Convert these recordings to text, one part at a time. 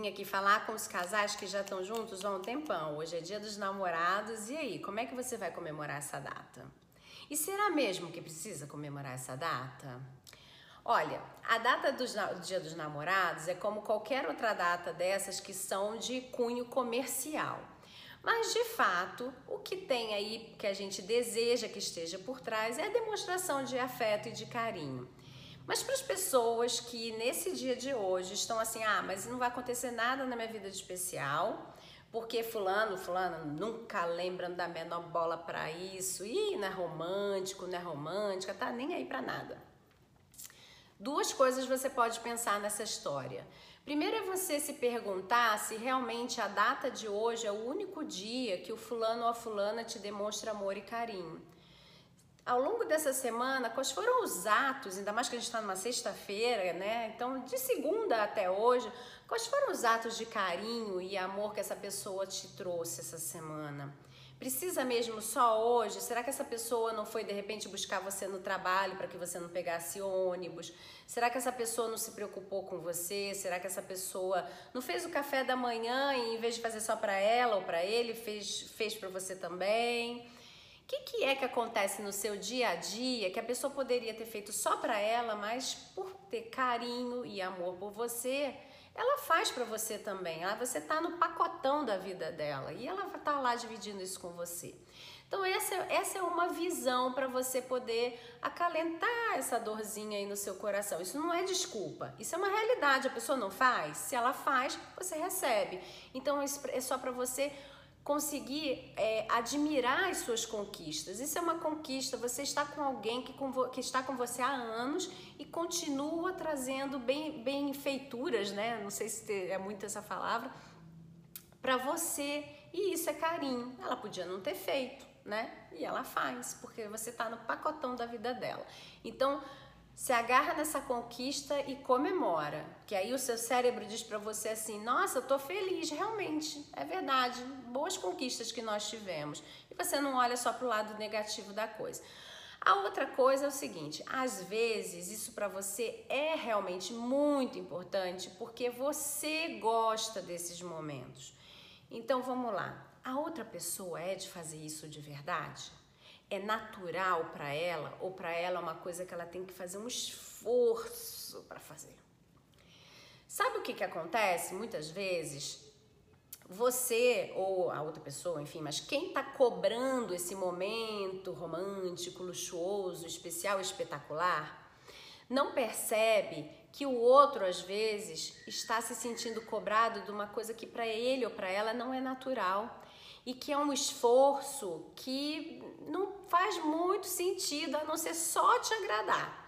vim aqui falar com os casais que já estão juntos há um tempão. Hoje é dia dos namorados. E aí, como é que você vai comemorar essa data? E será mesmo que precisa comemorar essa data? Olha, a data do Dia dos Namorados é como qualquer outra data dessas que são de cunho comercial. Mas de fato, o que tem aí que a gente deseja que esteja por trás é a demonstração de afeto e de carinho. Mas para as pessoas que nesse dia de hoje estão assim, ah, mas não vai acontecer nada na minha vida de especial, porque fulano, fulano nunca lembram da menor bola para isso, e não é romântico, não é romântica, tá nem aí para nada. Duas coisas você pode pensar nessa história. Primeiro é você se perguntar se realmente a data de hoje é o único dia que o fulano ou a fulana te demonstra amor e carinho ao longo dessa semana, quais foram os atos, ainda mais que a gente está numa sexta-feira, né? Então, de segunda até hoje, quais foram os atos de carinho e amor que essa pessoa te trouxe essa semana? Precisa mesmo só hoje? Será que essa pessoa não foi de repente buscar você no trabalho para que você não pegasse ônibus? Será que essa pessoa não se preocupou com você? Será que essa pessoa não fez o café da manhã e em vez de fazer só para ela ou para ele, fez fez para você também? Que, que é que acontece no seu dia a dia que a pessoa poderia ter feito só para ela, mas por ter carinho e amor por você, ela faz para você também. Ela, você está no pacotão da vida dela e ela está lá dividindo isso com você. Então, essa, essa é uma visão para você poder acalentar essa dorzinha aí no seu coração. Isso não é desculpa, isso é uma realidade. A pessoa não faz, se ela faz, você recebe. Então, é só para você conseguir é, admirar as suas conquistas. Isso é uma conquista. Você está com alguém que, com, que está com você há anos e continua trazendo bem, benfeituras, né? Não sei se é muito essa palavra, para você. E isso é carinho. Ela podia não ter feito, né? E ela faz, porque você está no pacotão da vida dela. Então, se agarra nessa conquista e comemora. Que aí o seu cérebro diz para você assim: "Nossa, eu tô feliz, realmente. É verdade. Boas conquistas que nós tivemos". E você não olha só pro lado negativo da coisa. A outra coisa é o seguinte: às vezes isso para você é realmente muito importante porque você gosta desses momentos. Então vamos lá. A outra pessoa é de fazer isso de verdade? É natural para ela ou para ela é uma coisa que ela tem que fazer um esforço para fazer. Sabe o que, que acontece? Muitas vezes você ou a outra pessoa, enfim, mas quem está cobrando esse momento romântico, luxuoso, especial, espetacular, não percebe que o outro às vezes está se sentindo cobrado de uma coisa que para ele ou para ela não é natural e que é um esforço que não faz muito sentido a não ser só te agradar.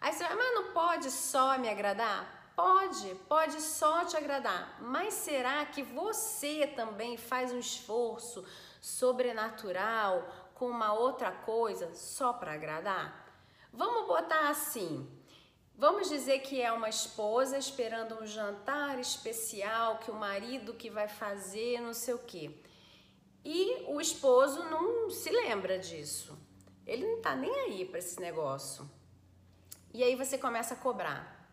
Aí você vai, mas não pode só me agradar? Pode, pode só te agradar, mas será que você também faz um esforço sobrenatural com uma outra coisa só para agradar? Vamos botar assim. Vamos dizer que é uma esposa esperando um jantar especial que o marido que vai fazer, não sei o quê. E o esposo não se lembra disso. Ele não tá nem aí para esse negócio. E aí você começa a cobrar.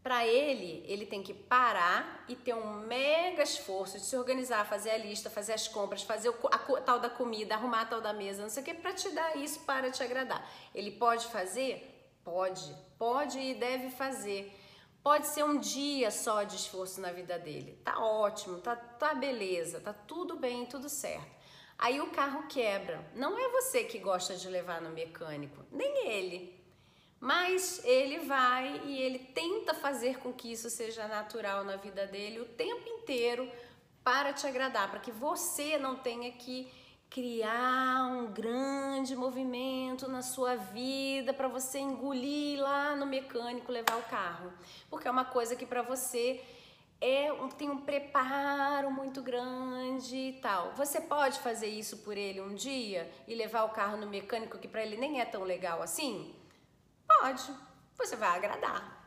Para ele, ele tem que parar e ter um mega esforço de se organizar, fazer a lista, fazer as compras, fazer a, a tal da comida, arrumar a tal da mesa, não sei o que, para te dar isso, para te agradar. Ele pode fazer? Pode. Pode e deve fazer. Pode ser um dia só de esforço na vida dele. Tá ótimo, tá, tá beleza, tá tudo bem, tudo certo. Aí o carro quebra. Não é você que gosta de levar no mecânico, nem ele. Mas ele vai e ele tenta fazer com que isso seja natural na vida dele o tempo inteiro para te agradar, para que você não tenha que criar um grande movimento na sua vida para você engolir lá no mecânico levar o carro, porque é uma coisa que para você é um, tem um preparo muito grande e tal. Você pode fazer isso por ele um dia e levar o carro no mecânico que para ele nem é tão legal assim? Pode. Você vai agradar.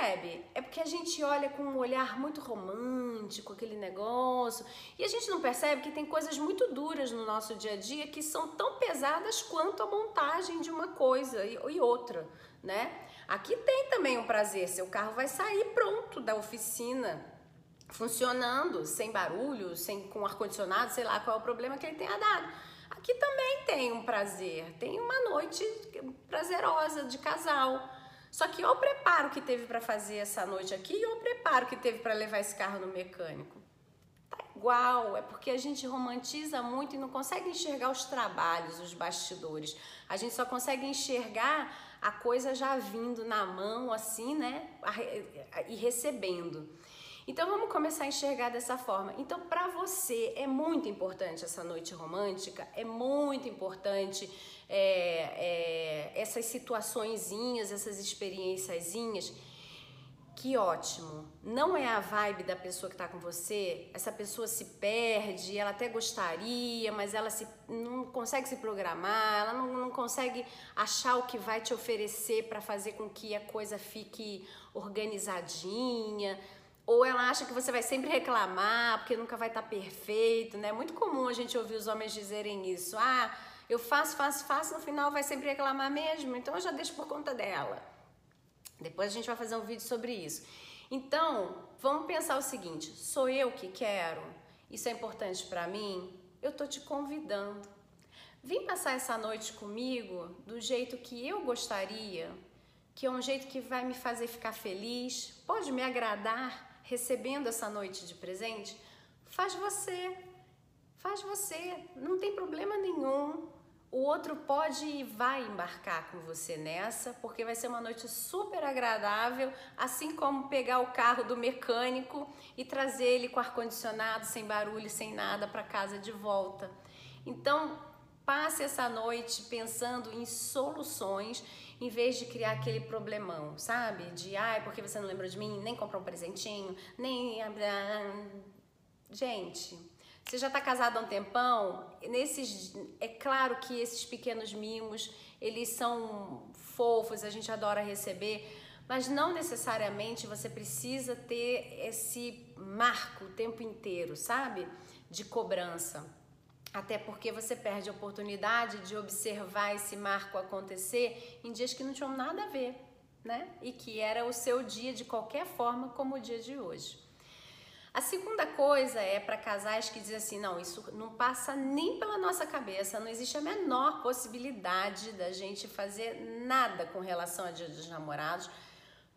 Percebe? É porque a gente olha com um olhar muito romântico, aquele negócio, e a gente não percebe que tem coisas muito duras no nosso dia a dia que são tão pesadas quanto a montagem de uma coisa e outra, né? Aqui tem também um prazer, seu carro vai sair pronto da oficina funcionando, sem barulho, sem com ar condicionado, sei lá qual é o problema que ele tenha dado. Aqui também tem um prazer, tem uma noite prazerosa de casal. Só que olha o preparo que teve para fazer essa noite aqui e olha o preparo que teve para levar esse carro no mecânico. Tá igual, é porque a gente romantiza muito e não consegue enxergar os trabalhos, os bastidores. A gente só consegue enxergar a coisa já vindo na mão, assim, né? E recebendo. Então vamos começar a enxergar dessa forma. Então, para você é muito importante essa noite romântica, é muito importante é, é, essas situaçõezinhas, essas experienciazinhas. Que ótimo! Não é a vibe da pessoa que está com você. Essa pessoa se perde, ela até gostaria, mas ela se, não consegue se programar, ela não, não consegue achar o que vai te oferecer para fazer com que a coisa fique organizadinha ou ela acha que você vai sempre reclamar porque nunca vai estar tá perfeito, né? É muito comum a gente ouvir os homens dizerem isso. Ah, eu faço, faço, faço, no final vai sempre reclamar mesmo, então eu já deixo por conta dela. Depois a gente vai fazer um vídeo sobre isso. Então, vamos pensar o seguinte: sou eu que quero? Isso é importante para mim? Eu tô te convidando. Vem passar essa noite comigo do jeito que eu gostaria, que é um jeito que vai me fazer ficar feliz, pode me agradar recebendo essa noite de presente, faz você. Faz você, não tem problema nenhum. O outro pode e vai embarcar com você nessa, porque vai ser uma noite super agradável, assim como pegar o carro do mecânico e trazer ele com ar condicionado, sem barulho, sem nada para casa de volta. Então, passe essa noite pensando em soluções em vez de criar aquele problemão, sabe? De, ai, porque você não lembrou de mim, nem comprou um presentinho, nem. Gente, você já está casado há um tempão, nesses, é claro que esses pequenos mimos, eles são fofos, a gente adora receber, mas não necessariamente você precisa ter esse marco o tempo inteiro, sabe? De cobrança. Até porque você perde a oportunidade de observar esse marco acontecer em dias que não tinham nada a ver, né? E que era o seu dia de qualquer forma, como o dia de hoje. A segunda coisa é para casais que dizem assim: não, isso não passa nem pela nossa cabeça, não existe a menor possibilidade da gente fazer nada com relação a dia dos namorados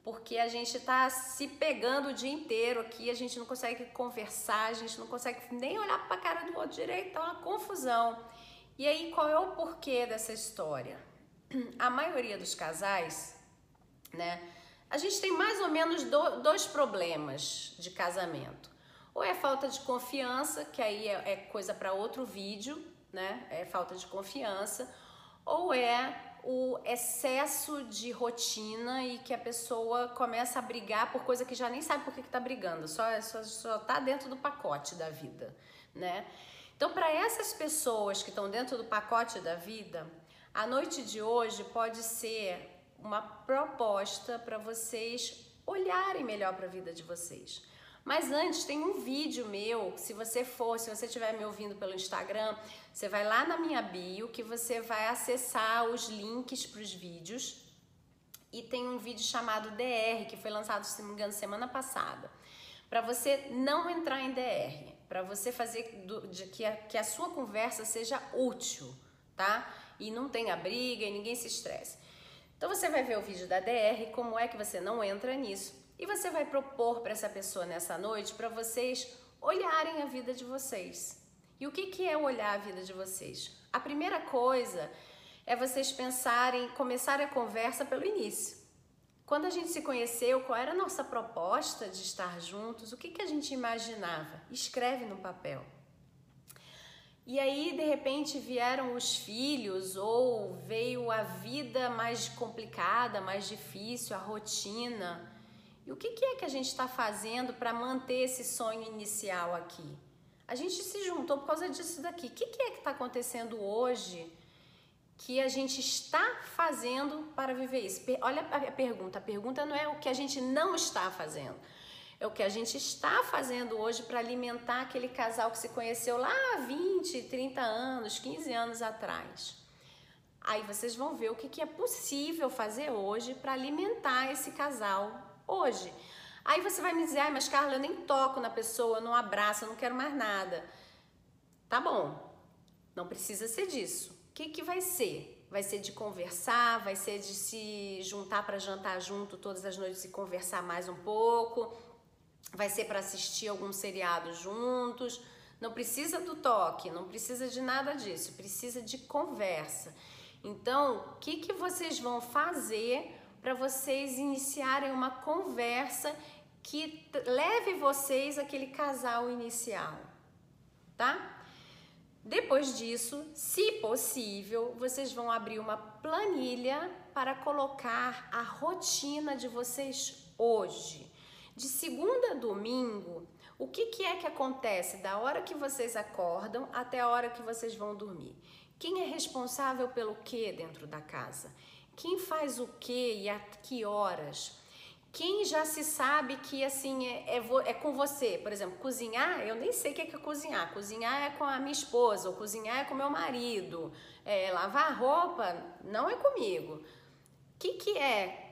porque a gente está se pegando o dia inteiro aqui, a gente não consegue conversar, a gente não consegue nem olhar para a cara do outro direito, tá uma confusão. E aí, qual é o porquê dessa história? A maioria dos casais, né? A gente tem mais ou menos do, dois problemas de casamento. Ou é falta de confiança, que aí é, é coisa para outro vídeo, né? É falta de confiança. Ou é o excesso de rotina e que a pessoa começa a brigar por coisa que já nem sabe por que está brigando, só, só, só tá dentro do pacote da vida, né? Então, para essas pessoas que estão dentro do pacote da vida, a noite de hoje pode ser uma proposta para vocês olharem melhor para a vida de vocês. Mas antes tem um vídeo meu, se você for, se você estiver me ouvindo pelo Instagram, você vai lá na minha bio que você vai acessar os links para os vídeos. E tem um vídeo chamado DR, que foi lançado, se não me engano, semana passada. Para você não entrar em DR, para você fazer do, de, que, a, que a sua conversa seja útil, tá? E não tenha briga e ninguém se estresse. Então você vai ver o vídeo da DR, como é que você não entra nisso e você vai propor para essa pessoa nessa noite para vocês olharem a vida de vocês. E o que, que é olhar a vida de vocês? A primeira coisa é vocês pensarem, começarem a conversa pelo início. Quando a gente se conheceu, qual era a nossa proposta de estar juntos? O que, que a gente imaginava? Escreve no papel. E aí, de repente, vieram os filhos, ou veio a vida mais complicada, mais difícil, a rotina. E o que, que é que a gente está fazendo para manter esse sonho inicial aqui? A gente se juntou por causa disso daqui. O que, que é que está acontecendo hoje que a gente está fazendo para viver isso? Olha a pergunta. A pergunta não é o que a gente não está fazendo. É o que a gente está fazendo hoje para alimentar aquele casal que se conheceu lá há 20, 30 anos, 15 anos atrás. Aí vocês vão ver o que, que é possível fazer hoje para alimentar esse casal hoje. Aí você vai me dizer, ai, mas Carla, eu nem toco na pessoa, eu não abraço, eu não quero mais nada. Tá bom, não precisa ser disso. O que, que vai ser? Vai ser de conversar, vai ser de se juntar para jantar junto todas as noites e conversar mais um pouco, vai ser para assistir algum seriado juntos. Não precisa do toque, não precisa de nada disso, precisa de conversa. Então, o que, que vocês vão fazer para vocês iniciarem uma conversa que leve vocês àquele casal inicial, tá? Depois disso, se possível, vocês vão abrir uma planilha para colocar a rotina de vocês hoje. De segunda a domingo, o que, que é que acontece da hora que vocês acordam até a hora que vocês vão dormir? Quem é responsável pelo que dentro da casa? Quem faz o que e a que horas? Quem já se sabe que assim é, é, é, com você, por exemplo, cozinhar, eu nem sei o que é, que é cozinhar. Cozinhar é com a minha esposa, ou cozinhar é com meu marido. É, lavar roupa não é comigo. O que, que é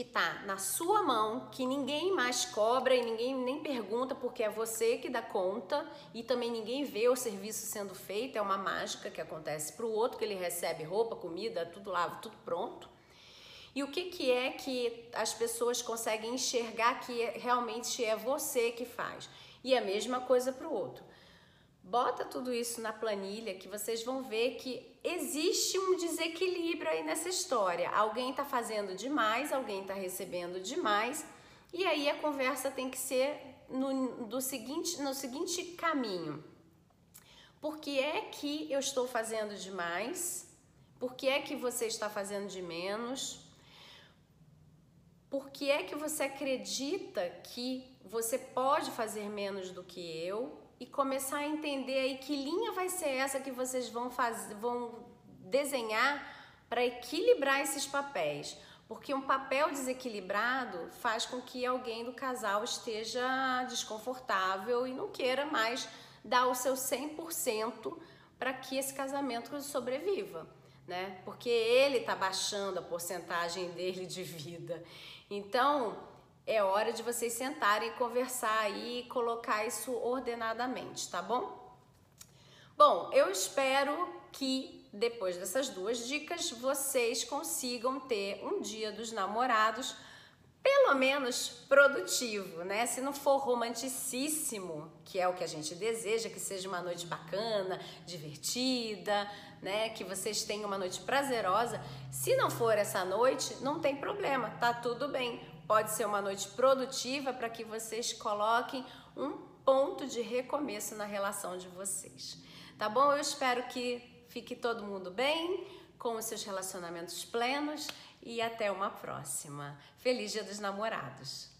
que tá na sua mão, que ninguém mais cobra e ninguém nem pergunta porque é você que dá conta e também ninguém vê o serviço sendo feito, é uma mágica que acontece para o outro que ele recebe roupa, comida, tudo lá, tudo pronto. E o que, que é que as pessoas conseguem enxergar que realmente é você que faz? E a mesma coisa para o outro. Bota tudo isso na planilha que vocês vão ver que existe um desequilíbrio aí nessa história. Alguém está fazendo demais, alguém está recebendo demais, e aí a conversa tem que ser no, do seguinte, no seguinte caminho. Por que é que eu estou fazendo demais? Por que é que você está fazendo de menos? Por que é que você acredita que você pode fazer menos do que eu? E começar a entender aí que linha vai ser essa que vocês vão fazer, vão desenhar para equilibrar esses papéis. Porque um papel desequilibrado faz com que alguém do casal esteja desconfortável e não queira mais dar o seu 100% para que esse casamento sobreviva, né? Porque ele está baixando a porcentagem dele de vida. Então, é hora de vocês sentarem e conversar aí e colocar isso ordenadamente, tá bom? Bom, eu espero que depois dessas duas dicas vocês consigam ter um dia dos namorados pelo menos produtivo, né? Se não for romanticíssimo, que é o que a gente deseja, que seja uma noite bacana, divertida, né? Que vocês tenham uma noite prazerosa. Se não for essa noite, não tem problema, tá tudo bem. Pode ser uma noite produtiva para que vocês coloquem um ponto de recomeço na relação de vocês. Tá bom? Eu espero que fique todo mundo bem, com os seus relacionamentos plenos e até uma próxima. Feliz Dia dos Namorados!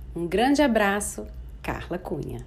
Um grande abraço, Carla Cunha.